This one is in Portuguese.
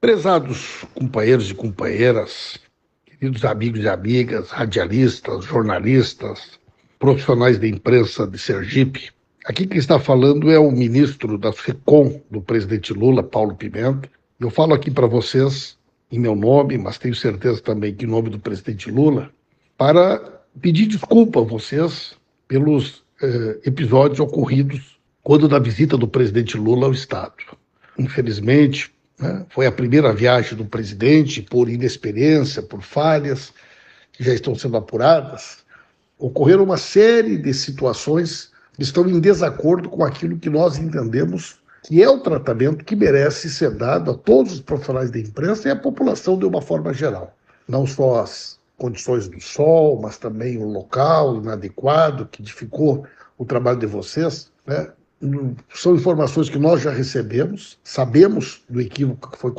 Prezados companheiros e companheiras, queridos amigos e amigas, radialistas, jornalistas, profissionais da imprensa de Sergipe, aqui quem está falando é o ministro da FECOM do presidente Lula, Paulo Pimenta. Eu falo aqui para vocês em meu nome, mas tenho certeza também que em nome do presidente Lula, para pedir desculpa a vocês pelos eh, episódios ocorridos quando da visita do presidente Lula ao Estado. Infelizmente, né? Foi a primeira viagem do presidente, por inexperiência, por falhas que já estão sendo apuradas. Ocorreram uma série de situações que estão em desacordo com aquilo que nós entendemos que é o tratamento que merece ser dado a todos os profissionais da imprensa e à população de uma forma geral. Não só as condições do sol, mas também o local inadequado que dificultou o trabalho de vocês. Né? São informações que nós já recebemos, sabemos do equívoco que foi